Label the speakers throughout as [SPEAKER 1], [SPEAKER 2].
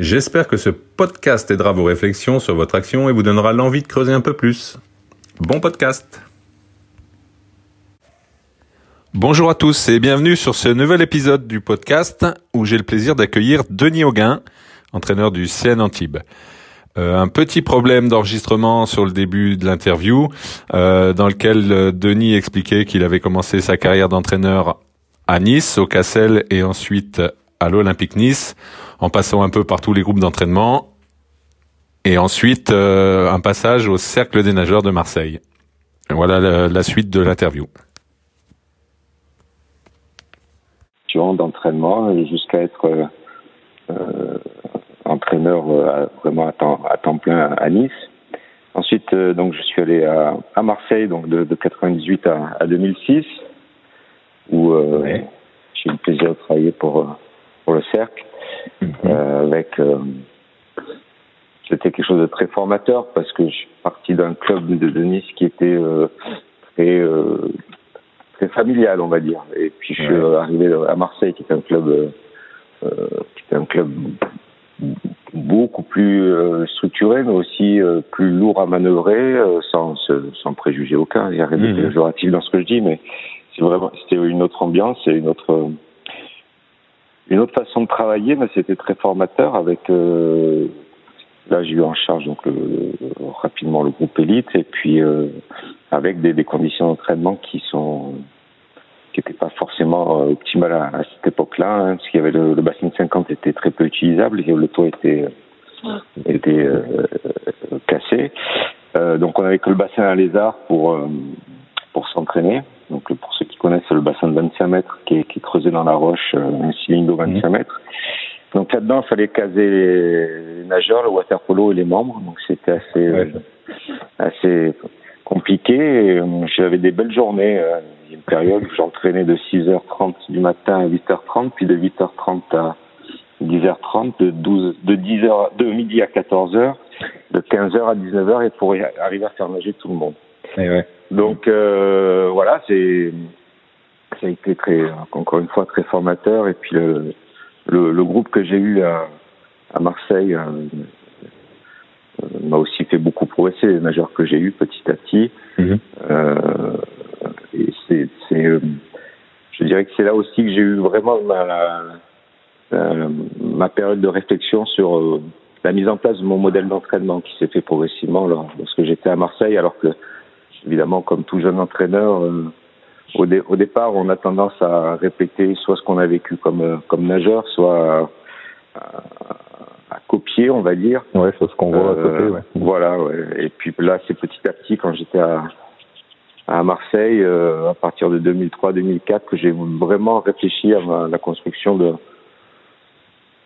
[SPEAKER 1] J'espère que ce podcast aidera vos réflexions sur votre action et vous donnera l'envie de creuser un peu plus. Bon podcast Bonjour à tous et bienvenue sur ce nouvel épisode du podcast où j'ai le plaisir d'accueillir Denis Auguin, entraîneur du CN Antibes. Euh, un petit problème d'enregistrement sur le début de l'interview, euh, dans lequel euh, Denis expliquait qu'il avait commencé sa carrière d'entraîneur à Nice, au Cassel et ensuite à l'Olympique Nice en passant un peu par tous les groupes d'entraînement. Et ensuite, euh, un passage au Cercle des nageurs de Marseille. Voilà la, suite de l'interview.
[SPEAKER 2] d'entraînement jusqu'à être euh, euh, entraîneur vraiment à temps, à temps, plein à Nice. Ensuite, donc je suis allé à, à Marseille donc de, de 98 à, à, 2006 où j'ai eu le plaisir de travailler pour pour le cercle. Mhm. Euh, avec euh, c'était quelque chose de très formateur parce que je suis parti d'un club de, Nice qui était euh, très très familial, on va dire. Et puis je suis arrivé à Marseille, qui est un club qui était un club beaucoup plus structuré, mais aussi plus lourd à manœuvrer, sans, sans préjuger aucun. Il n'y a rien de mhm. péjoratif dans ce que je dis, mais c'est vraiment c'était une autre ambiance et une autre une autre façon de travailler, mais c'était très formateur avec. Euh, là, j'ai eu en charge donc rapidement le groupe élite et puis euh, avec des, des conditions d'entraînement qui sont qui n'étaient pas forcément euh, optimales à, cette époque-là, hein, parce qu'il y avait le, bassin de 50 était très peu utilisable et le toit était était cassé. donc on avait que le bassin à lézard pour pour s'entraîner. Donc pour ceux qui connaissent le bassin de 25 mètres qui est, qui est creusé dans la roche, euh, un cylindre de 25 mhm. mètres. Donc là-dedans, il fallait caser les nageurs, le water polo et les membres. Donc c'était assez euh, assez compliqué. Euh, j'avais des belles journées. Il y a une période où j'entraînais de 6h30 du matin à 8h30, puis de 8h30 à 10h30, de 12, de 10h, de midi à 14h, de 15h à 19h, et pour arriver à faire nager tout le monde.
[SPEAKER 1] Ouais.
[SPEAKER 2] Donc euh, voilà, c'est ça a été très encore une fois très formateur et puis le le, le groupe que j'ai eu à, à Marseille euh, euh m'a aussi fait beaucoup progresser les nageurs que j'ai eu petit à petit mhm. euh, et c'est c'est je dirais que c'est là aussi que j'ai eu vraiment ma ma période de réflexion sur la mise en place de mon modèle d'entraînement qui s'est fait progressivement lorsque j'étais à Marseille alors que évidemment, comme tout jeune entraîneur, euh, au, au, départ, on a tendance à répéter soit ce qu'on a vécu comme, euh, comme nageur, soit à, à, copier, on va dire.
[SPEAKER 1] Ouais, c'est ce qu'on voit à côté. Euh, ouais.
[SPEAKER 2] Voilà, ouais. Et puis là, c'est petit à petit, quand j'étais à, à Marseille, à partir de 2003-2004, que j'ai vraiment réfléchi à, la construction de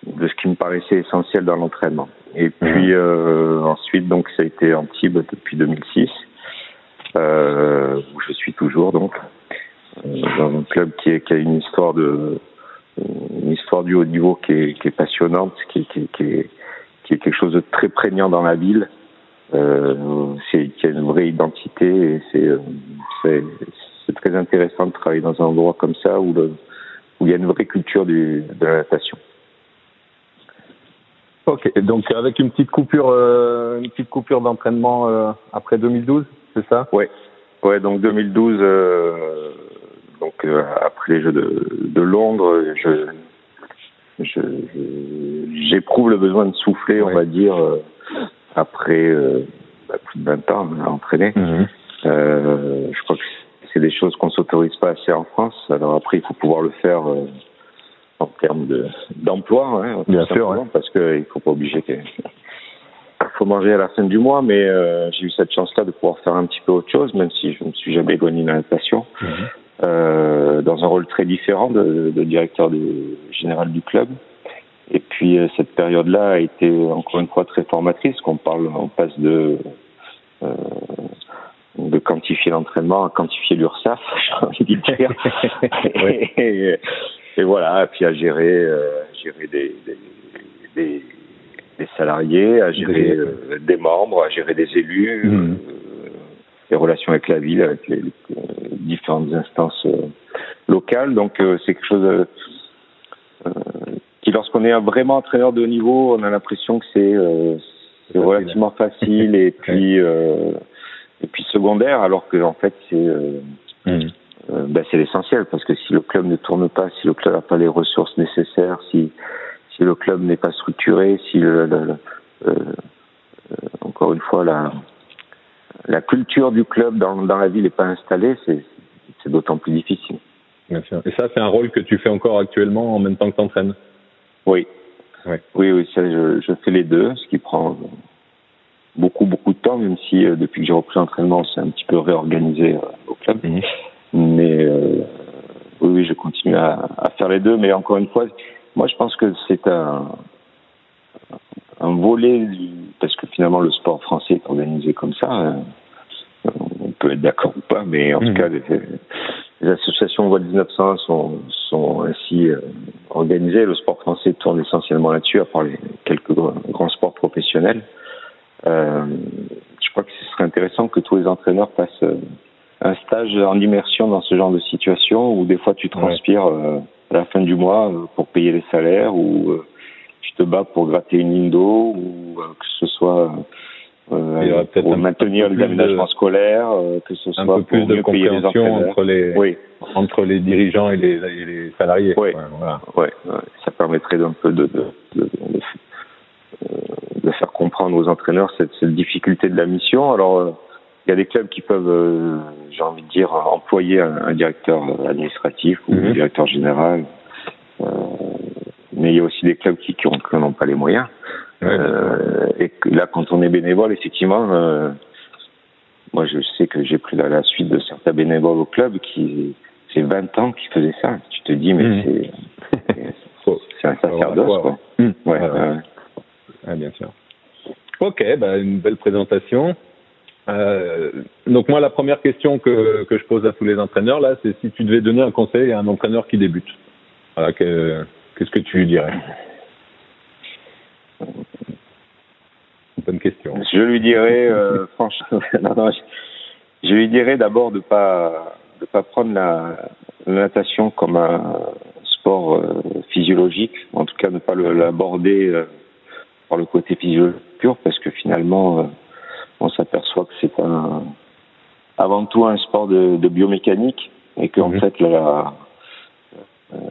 [SPEAKER 2] de ce qui me paraissait essentiel dans l'entraînement. Et puis euh, ensuite, donc ça a été Antibes depuis 2006 euh, où je suis toujours donc euh, dans un club qui, est, qui a une histoire de une histoire du haut niveau qui est, qui est passionnante, qui, qui, qui, est, qui est quelque chose de très prégnant dans la ville. Euh, c'est qui a une vraie identité et c'est c'est très intéressant de travailler dans un endroit comme ça où le où il y a une vraie culture du, de la natation.
[SPEAKER 1] Ok, donc avec une petite coupure, euh, une petite coupure d'entraînement euh, après 2012 c'est ça?
[SPEAKER 2] Ouais. Ouais, donc 2012, euh, donc euh, après les Jeux de, de Londres, je j'éprouve le besoin de souffler, on va dire, euh, après euh, bah, plus de 20 ans à entraîner. Euh, je crois que c'est des choses qu'on s'autorise pas assez en France. Alors après, il faut pouvoir le faire en termes de d'emploi, hein,
[SPEAKER 1] bien sûr,
[SPEAKER 2] parce qu'il faut pas obliger que faut manger à la fin du mois, mais euh, j'ai eu cette chance-là de pouvoir faire un petit peu autre chose, même si je ne me suis jamais éloigné de la natation, mhm. euh, dans un rôle très différent de, de directeur général du club. Et puis puis cette période-là a été encore une fois très formatrice. Qu'on parle, on passe de de quantifier l'entraînement à quantifier l'URSAF, j'ai envie de dire. et, et, voilà, et puis à gérer, gérer des, des, des, des, salariés, à gérer des membres, à gérer des élus, mmh. les relations avec la ville, avec les, différentes instances locales. Donc c'est quelque chose qui, lorsqu'on est vraiment entraîneur de haut niveau, on a l'impression que c'est euh, relativement facile et puis euh, et puis secondaire, alors que en fait c'est euh. Ben, c'est l'essentiel parce que si le club ne tourne pas, si le club n'a pas les ressources nécessaires, si si le club n'est pas structuré, si le, encore une fois la la culture du club dans, dans la ville n'est pas installée, c'est c'est d'autant plus difficile.
[SPEAKER 3] Bien sûr. Et ça, c'est un rôle que tu fais encore actuellement en même temps que tu entraînes
[SPEAKER 2] Oui. Oui, oui, ça, je, je, fais les deux, ce qui prend beaucoup, beaucoup de temps, même si euh, depuis que j'ai repris l'entraînement, c'est un petit peu réorganisé euh, au club. Mhm. Mais euh, oui, oui, je continue à, à, faire les deux. Mais encore une fois, moi, je pense que c'est un, un volet, parce que finalement, le sport français est organisé comme ça. on peut être d'accord ou pas, mais en tout mhm. cas, les associations voix 1900 sont, sont ainsi euh, organisées. Le sport français tourne essentiellement là-dessus, à part les quelques grands sports professionnels. Euh, je crois que ce serait intéressant que tous les entraîneurs passent euh, un stage en immersion dans ce genre de situation où des fois tu transpires euh, à la fin du mois pour payer les salaires ou tu te bats pour gratter une ligne d'eau ou que ce soit euh, pour maintenir les aménagements scolaires, euh, que ce soit
[SPEAKER 3] un peu plus de compréhension entre les oui. entre les dirigeants et les, les salariés.
[SPEAKER 2] Oui, voilà. ouais, ça permettrait d'un peu de, de, de, de, faire comprendre aux entraîneurs cette, cette difficulté de la mission. Alors, euh, il y a des clubs qui peuvent, euh, j'ai envie de dire, employer un, un directeur administratif ou un mhm. directeur général. mais il y a aussi des clubs qui n'ont pas les moyens. Euh, et là, quand on est bénévole, effectivement, euh, moi, je sais que j'ai pris la, la, suite de certains bénévoles au club qui, c'est 20 ans qu'ils faisaient ça. Tu te dis, mais mmh. c'est, c'est un sacerdoce, quoi. Mmh. Ouais,
[SPEAKER 3] ouais. bien sûr. Ok, bah, une belle présentation. Euh, donc moi, la première question que, que je pose à tous les entraîneurs là, c'est si tu devais donner un conseil à un entraîneur qui débute. Voilà, qu'est-ce que tu lui dirais? Bonne question.
[SPEAKER 2] Je lui dirais, euh, franchement, je, lui dirais d'abord de pas de pas prendre la, natation comme un sport euh, physiologique, en tout cas ne pas l'aborder euh, par le côté physiologique pur, parce que finalement, on s'aperçoit que c'est un avant tout un sport de, de biomécanique et qu'en mhm. fait la,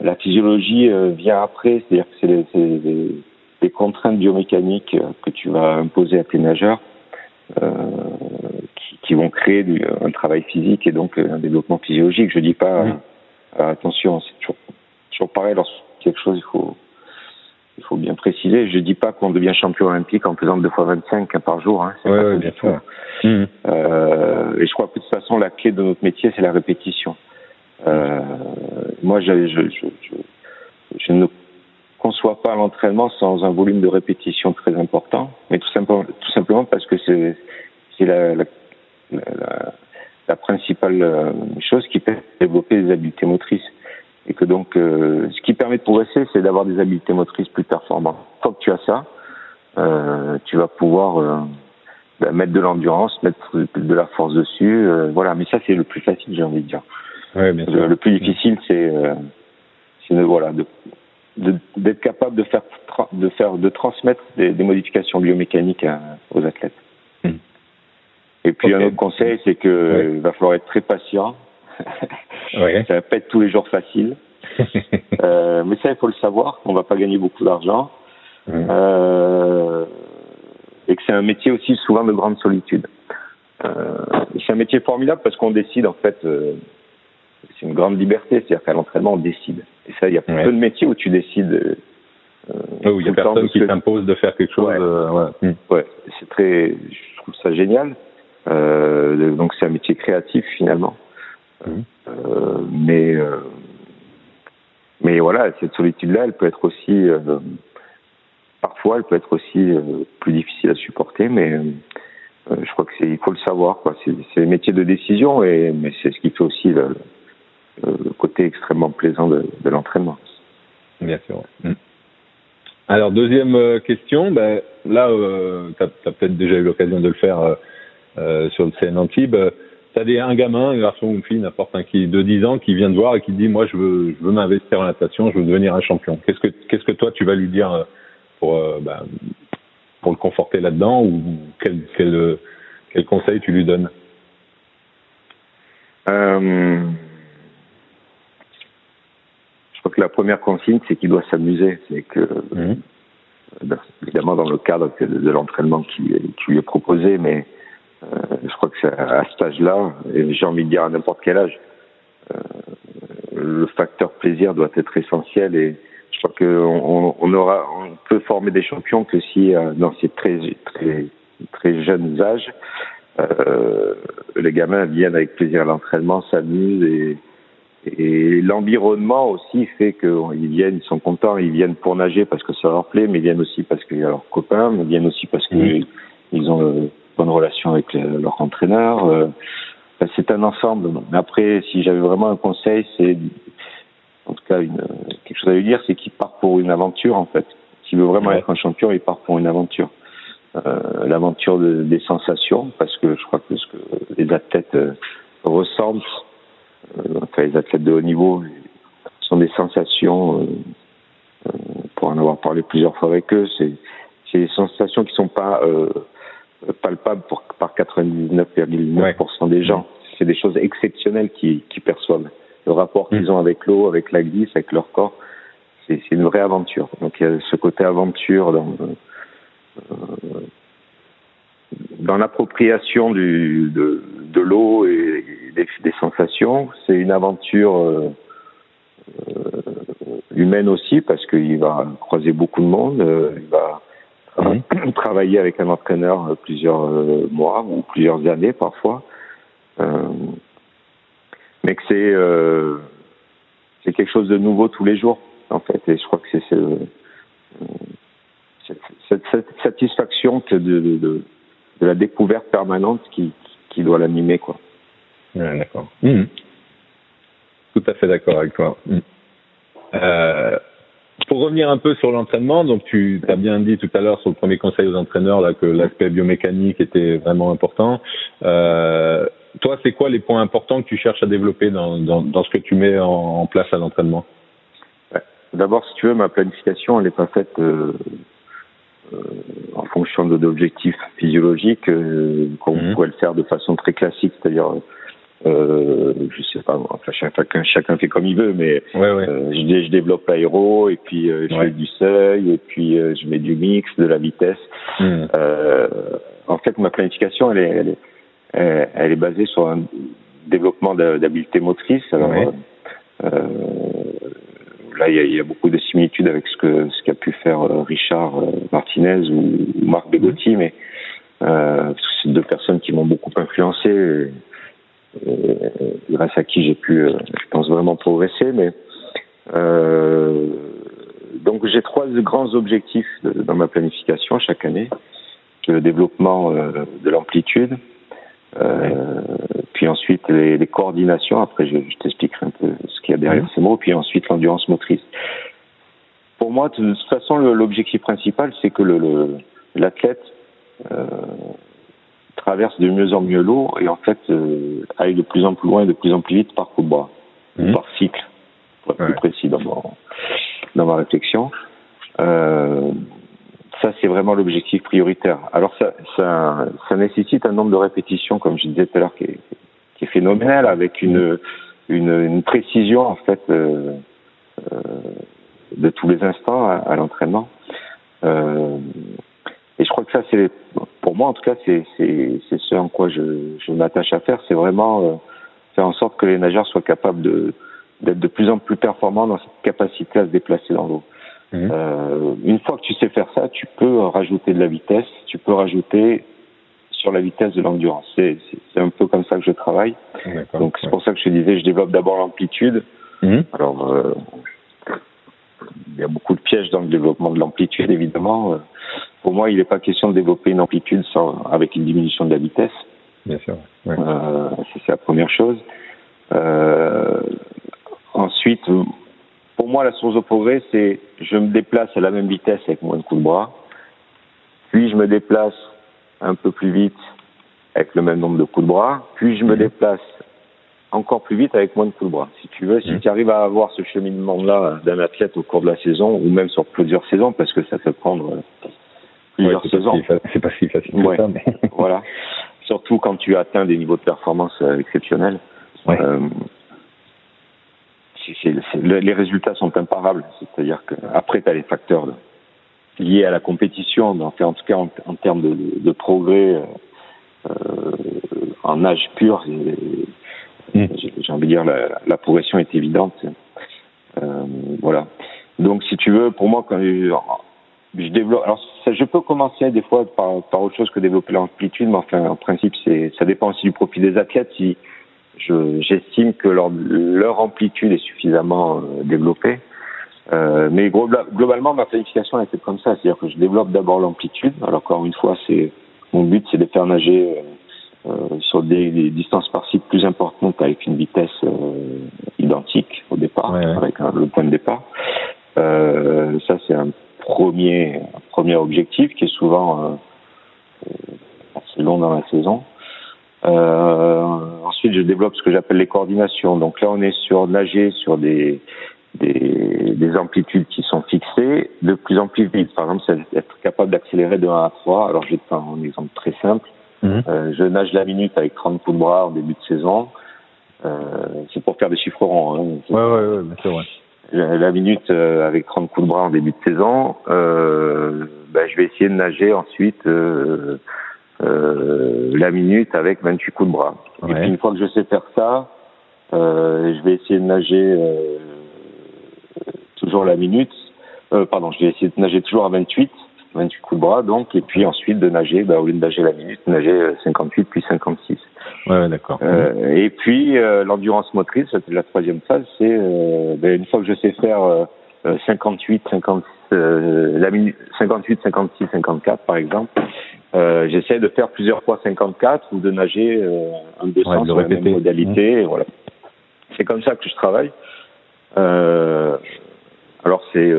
[SPEAKER 2] la physiologie vient après, c'est-à-dire que c'est les des contraintes biomécaniques euh, que tu vas imposer à tes nageurs euh, qui, qui, vont créer du, un travail physique et donc un développement physiologique. Je dis pas, euh, attention, c'est toujours, toujours pareil, lorsque quelque chose, il faut, il faut bien préciser. Je dis pas qu'on devient champion olympique en faisant deux fois 25 par jour. Hein,
[SPEAKER 3] ouais, bien sûr.
[SPEAKER 2] Mmh. Euh, et je crois que de toute façon, la clé de notre métier, c'est la répétition. Euh, moi, je, je, je, je, ne conçoit pas l'entraînement sans un volume de répétition très important, mais tout simplement, tout simplement parce que c'est c'est la, la, la, la, principale euh, chose qui peut développer des habiletés motrices. Et que donc, euh, ce qui permet de progresser, c'est d'avoir des habiletés motrices plus performantes. Tant que tu as ça, euh, tu vas pouvoir euh, bah, mettre de l'endurance, mettre de la force dessus. Euh, voilà, mais ça, c'est le plus facile, j'ai envie de dire.
[SPEAKER 3] Ouais, bien
[SPEAKER 2] le, le, plus difficile, c'est c'est voilà, de d'être capable de faire de faire de transmettre des, des modifications biomécaniques aux athlètes. Hmm. Et puis un autre conseil, c'est que il va falloir être très patient. ouais. Ça va pas être tous les jours facile. euh, mais ça, il faut le savoir. On va pas gagner beaucoup d'argent. Hmm. Euh, et que c'est un métier aussi souvent de grande solitude. Euh, c'est un métier formidable parce qu'on décide en fait. C'est une grande liberté, c'est-à-dire qu'à l'entraînement on décide. Et ça, il y a peu de métiers où tu décides.
[SPEAKER 3] Euh, où il y a personne qui t'impose de faire quelque chose. Ouais, euh, ouais.
[SPEAKER 2] Ouais. c'est très. Je trouve ça génial. Donc c'est un métier créatif finalement. Euh, mais euh, mais voilà, cette solitude-là, elle peut être aussi parfois, elle peut être aussi plus difficile à supporter, mais je crois que c'est, il faut le savoir. C'est, un métier de décision, et mais c'est ce qui fait aussi le, côté extrêmement plaisant de, l'entraînement.
[SPEAKER 3] Bien sûr. Mm. Alors, deuxième euh, question, ben, là, euh, tu as, peut-être déjà eu l'occasion de le faire euh, euh sur le CN Antibes. Tu as des, un gamin, un garçon ou une fille, n'importe un qui de 10 ans, qui vient te voir et qui dit Moi, je veux, je veux m'investir en natation, je veux devenir un champion. Qu'est-ce que, qu'est-ce que toi, tu vas lui dire pour, ben, pour le conforter là-dedans ou quel, quel, quel conseil tu lui donnes?
[SPEAKER 2] Euh crois que la première consigne, c'est qu'il doit s'amuser. C'est que, mhm. euh, évidemment, dans le cadre de, l'entraînement qui, lui est proposé, mais euh, c'est à cet âge-là, et j'ai envie de dire à n'importe quel âge, euh, le facteur plaisir doit être essentiel et je crois qu'on on aura, on peut former des champions que si dans ces très très très jeunes âges, les gamins viennent avec plaisir à l'entraînement, s'amusent et et l'environnement aussi fait qu'ils viennent, ils sont contents, ils viennent pour nager parce que ça leur plaît, mais ils viennent aussi parce qu'il y a leurs copains, mais ils viennent aussi parce qu'ils ils ont bonne relation avec leur entraîneur. Euh, c'est un ensemble. Mais après, si j'avais vraiment un conseil, c'est en tout cas une, quelque chose à lui dire, c'est qu'il part pour une aventure en fait. S'il veut vraiment être un champion, il part pour une aventure. Euh, l'aventure de, des sensations, parce que je crois que ce que les athlètes euh, ressentent euh, enfin, les athlètes de haut niveau sont des sensations, euh, euh, pour en avoir parlé plusieurs fois avec eux, c'est des sensations qui sont pas palpables pour, par 99,9% des gens. C'est des choses exceptionnelles qu'ils qui perçoivent. Le rapport qu'ils ont avec l'eau, avec la glisse, avec leur corps, c'est une vraie aventure. Donc il y a ce côté aventure dans, dans l'appropriation de, de l'eau et des, des sensations. C'est une aventure euh, euh, humaine aussi parce qu'il va croiser beaucoup de monde. Euh, il va mhm. travailler avec un entraîneur plusieurs mois ou plusieurs années parfois. mais que c'est c'est quelque chose de nouveau tous les jours en fait. Et je crois que c'est cette, cette, satisfaction de, de, de, de, la découverte permanente qui, qui doit l'animer quoi
[SPEAKER 3] d'accord. Hmm. Tout à fait d'accord avec toi. Euh, pour revenir un peu sur l'entraînement, donc tu as bien dit tout à l'heure sur le premier conseil aux entraîneurs là que l'aspect biomécanique était vraiment important. Euh, toi, c'est quoi les points importants que tu cherches à développer dans, dans, dans ce que tu mets en, place à l'entraînement?
[SPEAKER 2] D'abord, si tu veux, ma planification, elle n'est pas faite euh, euh en fonction d'objectifs physiologiques, euh, qu'on mmh. pourrait le faire de façon très classique, c'est-à-dire euh, je sais pas, enfin chacun, chacun fait comme il veut, mais euh, je, je, développe l'aéro et puis euh, je fais du seuil et puis euh, je mets du mix, de la vitesse. Hmm. en fait, ma planification, elle est, elle est, elle est basée sur un développement d'habileté motrice. Alors là, il y, a, il y, a, beaucoup de similitudes avec ce que ce qu'a pu faire Richard Martinez ou Marc Begotti, mais c'est deux personnes qui m'ont beaucoup influencé grâce à qui j'ai pu, euh, je pense, vraiment progresser. Mais euh, donc j'ai trois grands objectifs dans ma planification chaque année. Le développement euh, de l'amplitude, euh, puis ensuite les, les, coordinations. Après, je, je t'expliquerai un peu ce qu'il y a derrière ces mots. Puis ensuite l'endurance motrice. Pour moi, de toute façon, l'objectif principal, c'est que l'athlète le, euh, traverse de mieux en mieux l'eau et en fait euh, aille de plus en plus loin et de plus en plus vite par coup de bras, mmh. par cycle, pour être plus précis dans, dans ma réflexion. Euh, ça, c'est vraiment l'objectif prioritaire. Alors, ça, ça, ça, nécessite un nombre de répétitions, comme je disais tout à l'heure, qui est, qui est phénoménal, avec une, une, une précision, en fait, euh, euh, de tous les instants à, à l'entraînement. Euh, et je crois que ça, c'est pour moi, en tout cas, c'est ce en quoi je, je m'attache à faire, c'est vraiment euh, faire en sorte que les nageurs soient capables de d'être de plus en plus performants dans cette capacité à se déplacer dans l'eau. Mmh. Euh, une fois que tu sais faire ça, tu peux rajouter de la vitesse, tu peux rajouter sur la vitesse de l'endurance. C'est un peu comme ça que je travaille. Donc c'est pour ça que je disais, je développe d'abord l'amplitude. Mmh. Alors, euh, il y a beaucoup de pièges dans le développement de l'amplitude, évidemment. Pour moi, il n'est pas question de développer une amplitude sans, avec une diminution de la vitesse.
[SPEAKER 3] Bien sûr.
[SPEAKER 2] Euh, c'est la première chose. Euh, ensuite, pour moi, la source de progrès, c'est je me déplace à la même vitesse avec moins de coups de bras, puis je me déplace un peu plus vite avec le même nombre de coups de bras, puis je me mhm. déplace encore plus vite avec moins de coups de bras. Si tu veux, si mhm. tu arrives à avoir ce cheminement-là d'un athlète au cours de la saison, ou même sur plusieurs saisons, parce que ça peut prendre plusieurs saisons.
[SPEAKER 3] C'est pas si facile que ça, mais...
[SPEAKER 2] voilà. Surtout quand tu atteins des niveaux de performance euh, exceptionnels. Euh, les résultats sont imparables. C'est-à-dire qu'après, tu as les facteurs liés à la compétition, en, en tout cas en, termes de, de progrès euh, en âge pur. Mm. J'ai envie de dire, la, la progression est évidente. Euh, voilà. Donc, si tu veux, pour moi, quand je développe. Alors, ça, je peux commencer des fois par, par autre chose que développer l'amplitude, mais enfin, en principe, c'est, ça dépend aussi du profil des athlètes. Si je, j'estime que leur, leur amplitude est suffisamment euh, développée. Euh, mais globalement, ma planification a été comme ça, c'est-à-dire que je développe d'abord l'amplitude. Alors encore une fois, c'est mon but, c'est de faire nager euh, sur des, des, distances par cycle plus importantes avec une vitesse euh, identique au départ, avec le point de départ. Ça, c'est un premier, premier objectif qui est souvent euh, assez long dans la saison. Euh, ensuite, je développe ce que j'appelle les coordinations. Donc là, on est sur nager sur des, des, des, amplitudes qui sont fixées de plus en plus vite. Par exemple, c'est être capable d'accélérer de 1 à 3. Alors, je vais te faire un exemple très simple. Mhm. Euh, je nage la minute avec 30 coups de bras au début de saison. Euh, c'est pour faire des chiffres ronds. Hein.
[SPEAKER 3] Ouais, ouais, ouais, c'est vrai
[SPEAKER 2] la minute euh, avec 30 coups de bras en début de saison, euh, ben, je vais essayer de nager ensuite euh, euh la minute avec 28 coups de bras. Et puis une fois que je sais faire ça, je vais essayer de nager toujours la minute. pardon, je vais essayer de nager toujours à 28, 28 coups de bras donc, et puis ensuite de nager, ben, au lieu de nager la minute, nager 58 puis 56.
[SPEAKER 3] Ouais, d'accord.
[SPEAKER 2] Euh, et puis euh, l'endurance motrice, c'est la troisième phase, c'est euh, ben, une fois que je sais faire 58, 50, la minute, 58, 56, 54 par exemple, j'essaie de faire plusieurs fois 54 ou de nager en deux sens de la même modalité. Et voilà. C'est comme ça que je travaille. alors c'est,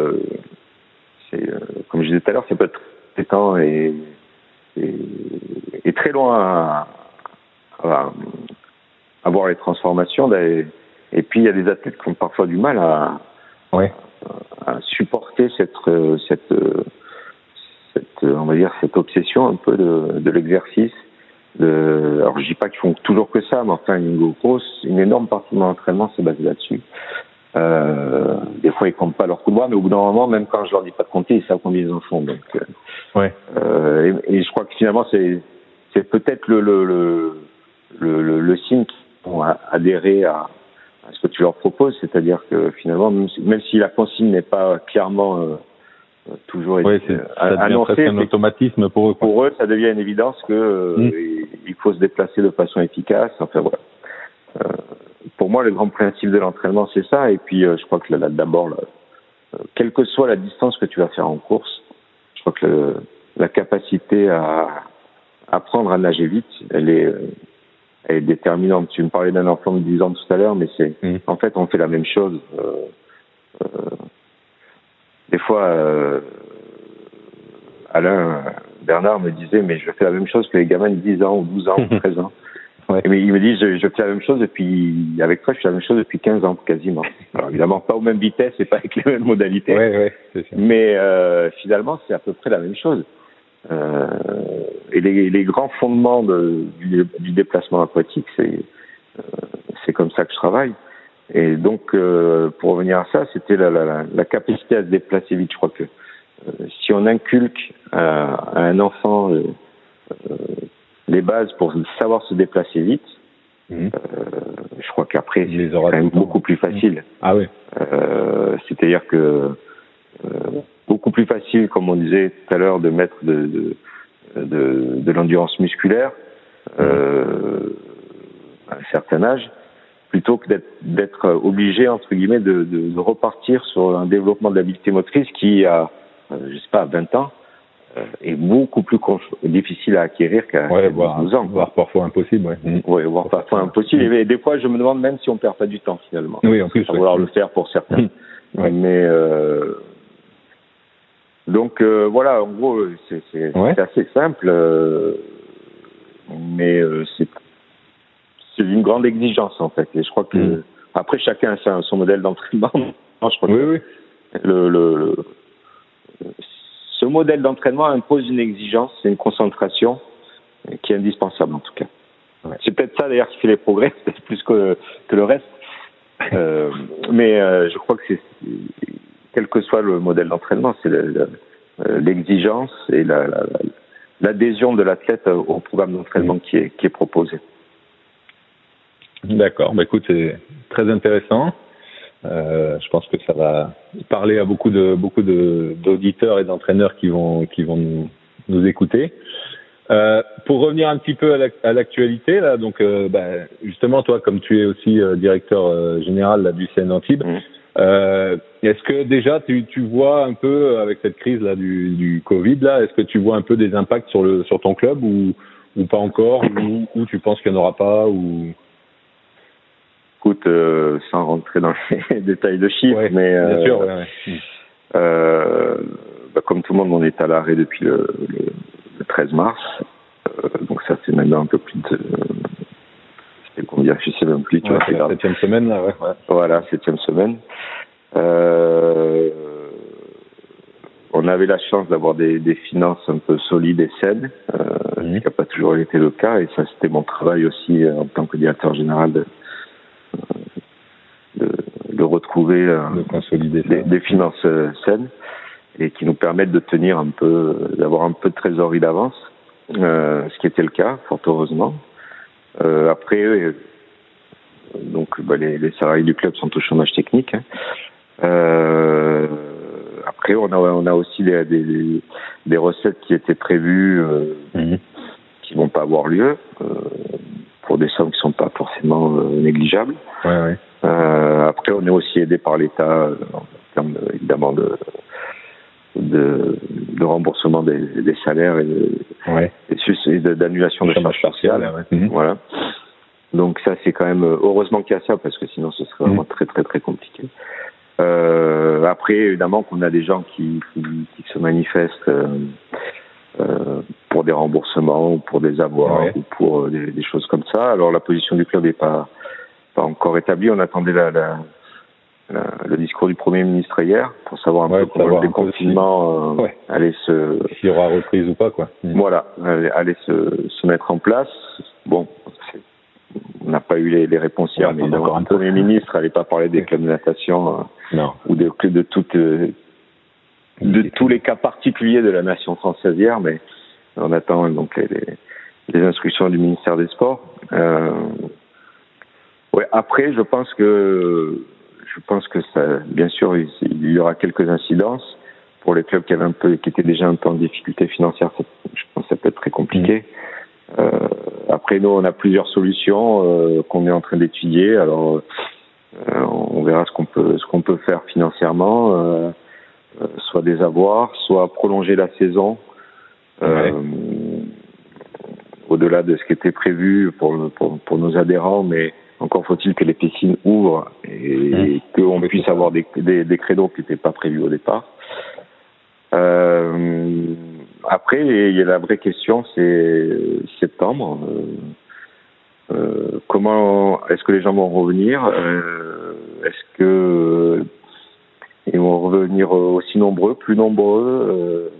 [SPEAKER 2] c'est comme je disais tout à l'heure, c'est pas très temps et, et, et très loin. À, à, voir les transformations. Et puis il y a des athlètes qui ont parfois du mal à, à supporter cette, cette, cette, on va dire, cette obsession un peu de, de l'exercice. De, alors je dis pas qu'ils font toujours que ça, mais enfin une grosse, une énorme partie de mon entraînement c'est basé là-dessus. Euh, des fois ils comptent pas leur coup de bras, mais au bout d'un moment, même quand je leur dis pas de compter, ils savent combien ils en font. Donc, euh,
[SPEAKER 3] ouais.
[SPEAKER 2] Euh, et, et, je crois que finalement c'est c'est peut-être le, le, le le, le, le signe qu'ils vont adhérer à, à, ce que tu leur proposes, c'est-à-dire que finalement, même si, même si la consigne n'est pas clairement euh, toujours
[SPEAKER 3] oui, euh, annoncée, un automatisme pour eux.
[SPEAKER 2] Pour eux, ça devient une évidence que euh, mm. il faut se déplacer de façon efficace. Enfin voilà. Euh, pour moi, le grand principe de l'entraînement, c'est ça. Et puis, je crois que d'abord, quelle que soit la distance que tu vas faire en course, je crois que le, la capacité à apprendre à nager vite, elle est est déterminante. Tu me parlais d'un enfant de 10 ans tout à l'heure, mais c'est mm. en fait on fait la même chose. Euh, euh, des fois, euh, Alain Bernard me disait mais je fais la même chose que les gamins de 10 ans ou 12 ans ou 13 ans. Ouais. Mais il me dit je, je, fais la même chose depuis avec toi je fais la même chose depuis 15 ans quasiment. Alors évidemment pas aux mêmes vitesses et pas avec les mêmes modalités.
[SPEAKER 3] Ouais, ouais,
[SPEAKER 2] mais euh, finalement c'est à peu près la même chose. Euh, et les, les, grands fondements de, du, du, déplacement aquatique, c'est euh, c'est comme ça que je travaille. Et donc, euh, pour revenir à ça, c'était la, la, la, capacité à se déplacer vite. Je crois que si on inculque à, à un enfant les bases pour savoir se déplacer vite, mmh. je crois qu'après c'est quand même beaucoup plus facile. Mmh.
[SPEAKER 3] Ah oui.
[SPEAKER 2] C'est-à-dire que beaucoup plus facile, comme on disait tout à l'heure, de mettre de, de, de, de l'endurance musculaire euh, à un certain âge, plutôt que d'être obligé entre guillemets de, de, repartir sur un développement de l'habileté motrice qui a, euh, je sais pas, 20 ans, euh, est beaucoup plus difficile à acquérir qu'à
[SPEAKER 3] ouais, 12 ans. Voire parfois impossible, ouais.
[SPEAKER 2] Mm. Oui, voire parfois impossible. Et des fois, je me demande même si on perd pas du temps finalement.
[SPEAKER 3] Oui, en plus.
[SPEAKER 2] Vouloir le faire pour certains. Mais euh, donc euh, voilà, en gros, c'est assez simple, euh, mais euh, c'est c'est une grande exigence en fait. Et je crois que mm. après chacun a son modèle d'entraînement. je crois
[SPEAKER 3] oui, oui.
[SPEAKER 2] Le, le, ce modèle d'entraînement impose une exigence, et une concentration qui est indispensable en tout cas. Ouais. C'est peut-être ça d'ailleurs qui fait les progrès, peut-être plus que, que le reste. Euh, mais euh, je crois que c'est quel que soit le modèle d'entraînement, c'est euh, l'exigence et l'adhésion la, de l'athlète au programme d'entraînement qui est, qui est proposé.
[SPEAKER 3] D'accord, bah écoute, c'est très intéressant. Euh, je pense que ça va parler à beaucoup de beaucoup d'auditeurs et d'entraîneurs qui vont qui vont nous, nous écouter. Euh, pour revenir un petit peu à l'actualité, là, donc euh, bah, justement, toi, comme tu es aussi directeur général là, du CN Antibes, mmh. Est-ce que déjà tu, tu vois un peu avec cette crise là du, du Covid là, est-ce que tu vois un peu des impacts sur le sur ton club ou ou pas encore ou, ou tu penses qu'il n'y en aura pas ou?
[SPEAKER 2] Écoute, sans rentrer dans les détails de chiffres, mais
[SPEAKER 3] bien sûr, ouais,
[SPEAKER 2] ouais. Bah, comme tout le monde, on est à l'arrêt depuis le, le le 13 mars. Euh, donc ça c'est maintenant un peu plus de c'était combien je sais même plus tu
[SPEAKER 3] ouais, vois la septième semaine là ouais,
[SPEAKER 2] voilà septième semaine. Euh, on avait la chance d'avoir des, des, finances un peu solides et saines euh, mmh. ce qui n'a pas toujours été le cas et ça c'était mon travail aussi euh, en tant que directeur général de de, de retrouver
[SPEAKER 3] de consolider
[SPEAKER 2] des, des, finances saines et qui nous permettent de tenir un peu, d'avoir un peu de trésorerie d'avance, euh, ce qui était le cas, fort heureusement. Euh, après, euh, donc bah, les, les, salariés du club sont au chômage technique. Hein. Euh, après, on a, on a aussi des, des, des recettes qui étaient prévues, euh, mmh. qui vont pas avoir lieu, euh, pour des sommes qui sont pas forcément négligeables.
[SPEAKER 3] Ouais, ouais.
[SPEAKER 2] après, on est aussi aidé par l'État en termes évidemment de de, de remboursement des, des salaires et, de,
[SPEAKER 3] ouais.
[SPEAKER 2] et d'annulation de charges partielles.
[SPEAKER 3] Ouais. Mhm.
[SPEAKER 2] Voilà. Donc ça, c'est quand même heureusement qu'il y a ça parce que sinon ce serait vraiment mmh. très très très compliqué. Euh, après, évidemment, qu'on a des gens qui, qui, qui se manifestent euh, euh, pour des remboursements ou pour des avoirs
[SPEAKER 3] ouais.
[SPEAKER 2] ou pour des, des, choses comme ça. Alors la position du club n'est pas pas encore établie. On attendait la, la le discours du Premier ministre hier pour savoir un
[SPEAKER 3] ouais,
[SPEAKER 2] peu comment le déconfinement
[SPEAKER 3] si... euh, ouais.
[SPEAKER 2] allait se...
[SPEAKER 3] S'il y aura reprise ou pas, quoi.
[SPEAKER 2] Mmh. Voilà, allait se, se mettre en place. Bon, on n'a pas eu les, les réponses hier, mais le Premier ministre n'allait pas parler des clubs de natation
[SPEAKER 3] euh, non.
[SPEAKER 2] ou de, de, toutes, euh, de tous les cas particuliers de la nation française hier, mais on attend donc les, les instructions du ministère des Sports. Euh, ouais, après, je pense que je pense que ça, bien sûr, il y aura quelques incidences pour les clubs qui avaient un peu, qui étaient déjà un peu en difficulté financière. Je pense que ça peut être très compliqué. Mmh. Euh, après, nous, on a plusieurs solutions euh, qu'on est en train d'étudier. Alors, euh, on verra ce qu'on peut, ce qu'on peut faire financièrement, euh, euh, soit des avoirs, soit prolonger la saison.
[SPEAKER 3] Ouais.
[SPEAKER 2] Au-delà de ce qui était prévu pour, pour, pour nos adhérents, mais encore faut-il que les piscines ouvrent et mmh. qu'on puisse avoir des, des, des créneaux qui n'étaient pas prévus au départ. Euh, après, il y a la vraie question, c'est septembre. Euh, euh, comment est-ce que les gens vont revenir? Euh, Est-ce que ils vont revenir aussi nombreux, plus nombreux?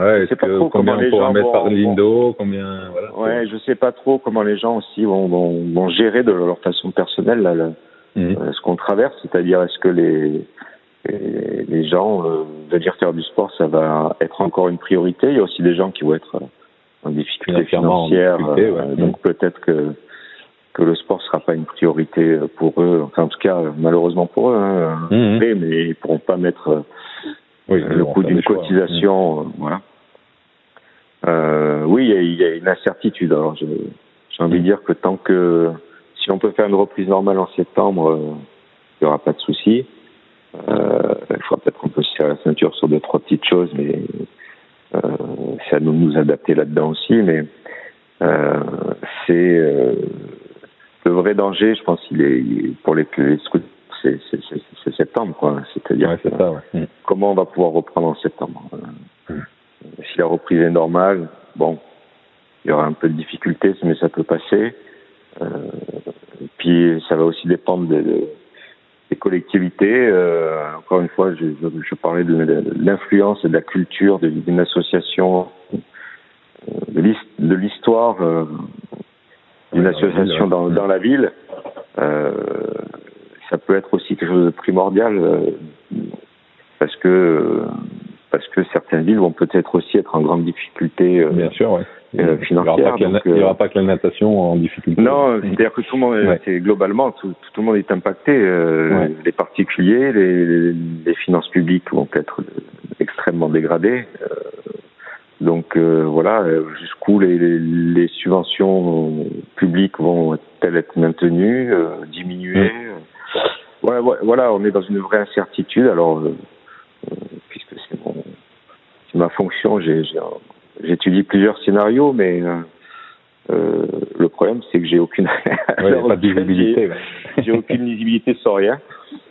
[SPEAKER 3] Ouais, est-ce que combien on pourra mettre par Lindo, combien voilà.
[SPEAKER 2] Ouais, je sais pas trop comment les gens aussi vont, vont, vont gérer de leur façon personnelle là,
[SPEAKER 3] mmh.
[SPEAKER 2] euh, ce qu'on traverse, c'est-à-dire est-ce que les les, les gens euh, de dire faire du sport, ça va être encore une priorité? Il y a aussi des gens qui vont être en difficulté financière,
[SPEAKER 3] en difficulté, ouais.
[SPEAKER 2] euh, donc mmh. peut-être que que le sport sera pas une priorité pour eux. Enfin, en tout cas, malheureusement pour eux, hein,
[SPEAKER 3] mmh.
[SPEAKER 2] mais ils pourront pas mettre
[SPEAKER 3] oui,
[SPEAKER 2] le coût d'une cotisation, mmh. voilà. Euh, oui, il y, a, il y, a une incertitude. Alors, j'ai envie de dire que tant que si on peut faire une reprise normale en septembre, il n'y aura pas de souci. il faudra peut-être un peu se serrer la ceinture sur deux, trois petites choses, mais c'est à nous de nous adapter là-dedans aussi. Mais c'est le vrai danger, je pense, il est pour les, les c'est septembre, quoi. C'est-à-dire mm. comment on va pouvoir reprendre en septembre. Si la reprise est normale, bon, il y aura un peu de difficultés, mais ça peut passer. Euh, puis ça va aussi dépendre des collectivités. Euh, encore une fois, je, je, parlais de, l'influence et de la culture d'une association, euh, de l'histoire d'une association dans, dans, la ville. Euh, ça peut être aussi quelque chose de primordial euh, parce que parce que certaines villes vont peut-être aussi être en grande difficulté
[SPEAKER 3] euh, Bien sûr, ouais. Euh,
[SPEAKER 2] financière.
[SPEAKER 3] Il n'y aura, pas que la natation en difficulté.
[SPEAKER 2] Non, c'est-à-dire que tout le monde, c'est globalement, tout, tout, le monde est impacté. Les particuliers, les, les, finances publiques vont être extrêmement dégradées. donc voilà, jusqu'où les, les, subventions publiques vont-elles être maintenues, diminuées voilà, voilà, on est dans une vraie incertitude. Alors, euh, euh, puisque c'est mon, ma fonction, j'étudie plusieurs scénarios, mais euh, le problème, c'est que j'ai aucune
[SPEAKER 3] ouais, visibilité.
[SPEAKER 2] J'ai aucune visibilité sur rien.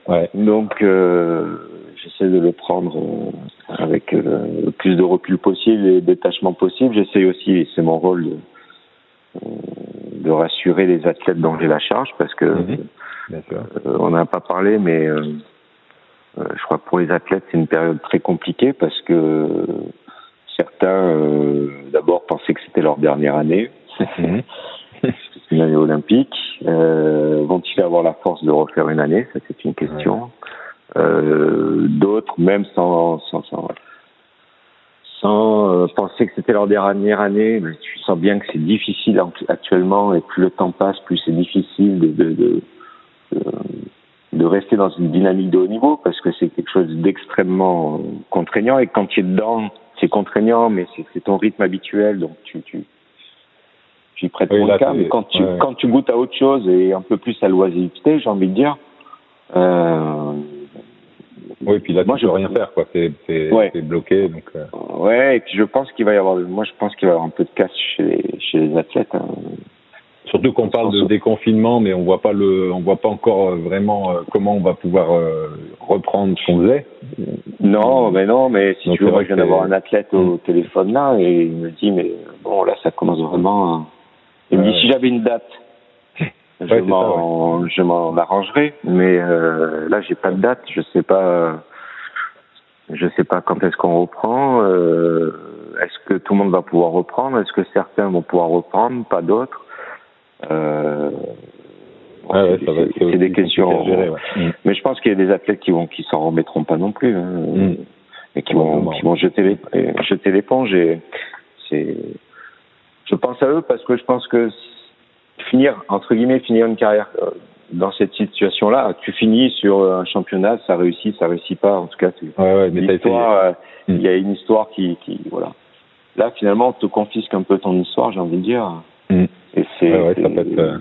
[SPEAKER 2] Ouais. Donc, j'essaie de le prendre avec le plus de recul possible et détachement possible. J'essaie aussi, et c'est mon rôle, de, de rassurer les athlètes dont j'ai la charge, parce que mhm. Euh, on n'a pas parlé, mais euh, euh, je crois que pour les athlètes, c'est une période très compliquée parce que certains, d'abord, pensaient que c'était leur dernière année. Mhm. c'est une année olympique. Vont-ils avoir la force de refaire une année? Ça, c'est une question. D'autres, même sans, sans, sans, penser que c'était leur dernière année, mais tu sens bien que c'est difficile actuellement et plus le temps passe, plus c'est difficile de, de de rester dans une dynamique de haut niveau parce que c'est quelque chose d'extrêmement contraignant et quand tu es dedans, c'est contraignant, mais c'est ton rythme habituel, donc tu tu tu prêtes oui, calme. Quand tu quand tu goûtes à autre chose et un peu plus à l'oisiveté, j'ai envie de dire. Euh,
[SPEAKER 3] oui, puis là, moi, je peux rien faire, quoi. C'est ouais. bloqué, donc. Euh...
[SPEAKER 2] Ouais, et puis je pense qu'il va y avoir, moi, je pense qu'il va y avoir un peu de casse chez les, chez les athlètes. Hein.
[SPEAKER 3] Surtout qu'on parle de déconfinement, mais on voit pas le, on voit pas encore euh, vraiment euh, comment on va pouvoir euh, reprendre ce qu'on faisait.
[SPEAKER 2] Non, mais non, mais si tu veux, moi je viens d'avoir un athlète au téléphone là et il me dit mais bon là ça commence vraiment. Il me dit si j'avais une date, je m'en, je m'en arrangerais, mais euh, là j'ai pas de date, je sais pas, je sais pas quand est-ce qu'on reprend. est-ce que tout le monde va pouvoir reprendre Est-ce que certains vont pouvoir reprendre, pas d'autres euh,
[SPEAKER 3] ah
[SPEAKER 2] c'est des questions. Mm. Mais je pense qu'il y a des athlètes qui vont qui s'en remettront pas non plus, hein, mm. et qui vont qui vont jeter les, jeter l'éponge. Et c'est, je pense à eux parce que je pense que finir entre guillemets finir une carrière euh, dans cette situation-là, tu finis sur un championnat, ça réussit, ça réussit pas. En tout cas, c'est
[SPEAKER 3] ouais, mais
[SPEAKER 2] euh, mm. Il y a une histoire qui, qui voilà. Là, finalement, on te confisque un peu ton histoire, j'ai envie de dire. Et c'est,
[SPEAKER 3] ouais, ça peut être, euh,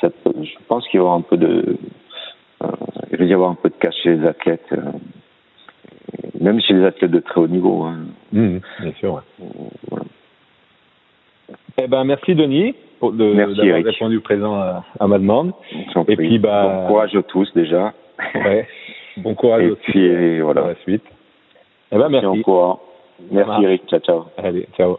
[SPEAKER 2] ça je pense qu'il y aura un peu de, euh, il va y avoir un peu de cash chez les athlètes, euh, même chez les athlètes de très haut niveau. Hein.
[SPEAKER 3] Mmh, bien sûr. Ouais. Voilà. Eh ben, merci Denis pour de, merci, d'avoir répondu présent à, à ma demande.
[SPEAKER 2] Et puis bah, bon courage à tous déjà.
[SPEAKER 3] Ouais. Bon courage
[SPEAKER 2] Et puis voilà.
[SPEAKER 3] la suite. Eh ben merci.
[SPEAKER 2] Merci Eric. Ciao ciao.
[SPEAKER 3] Allez ciao.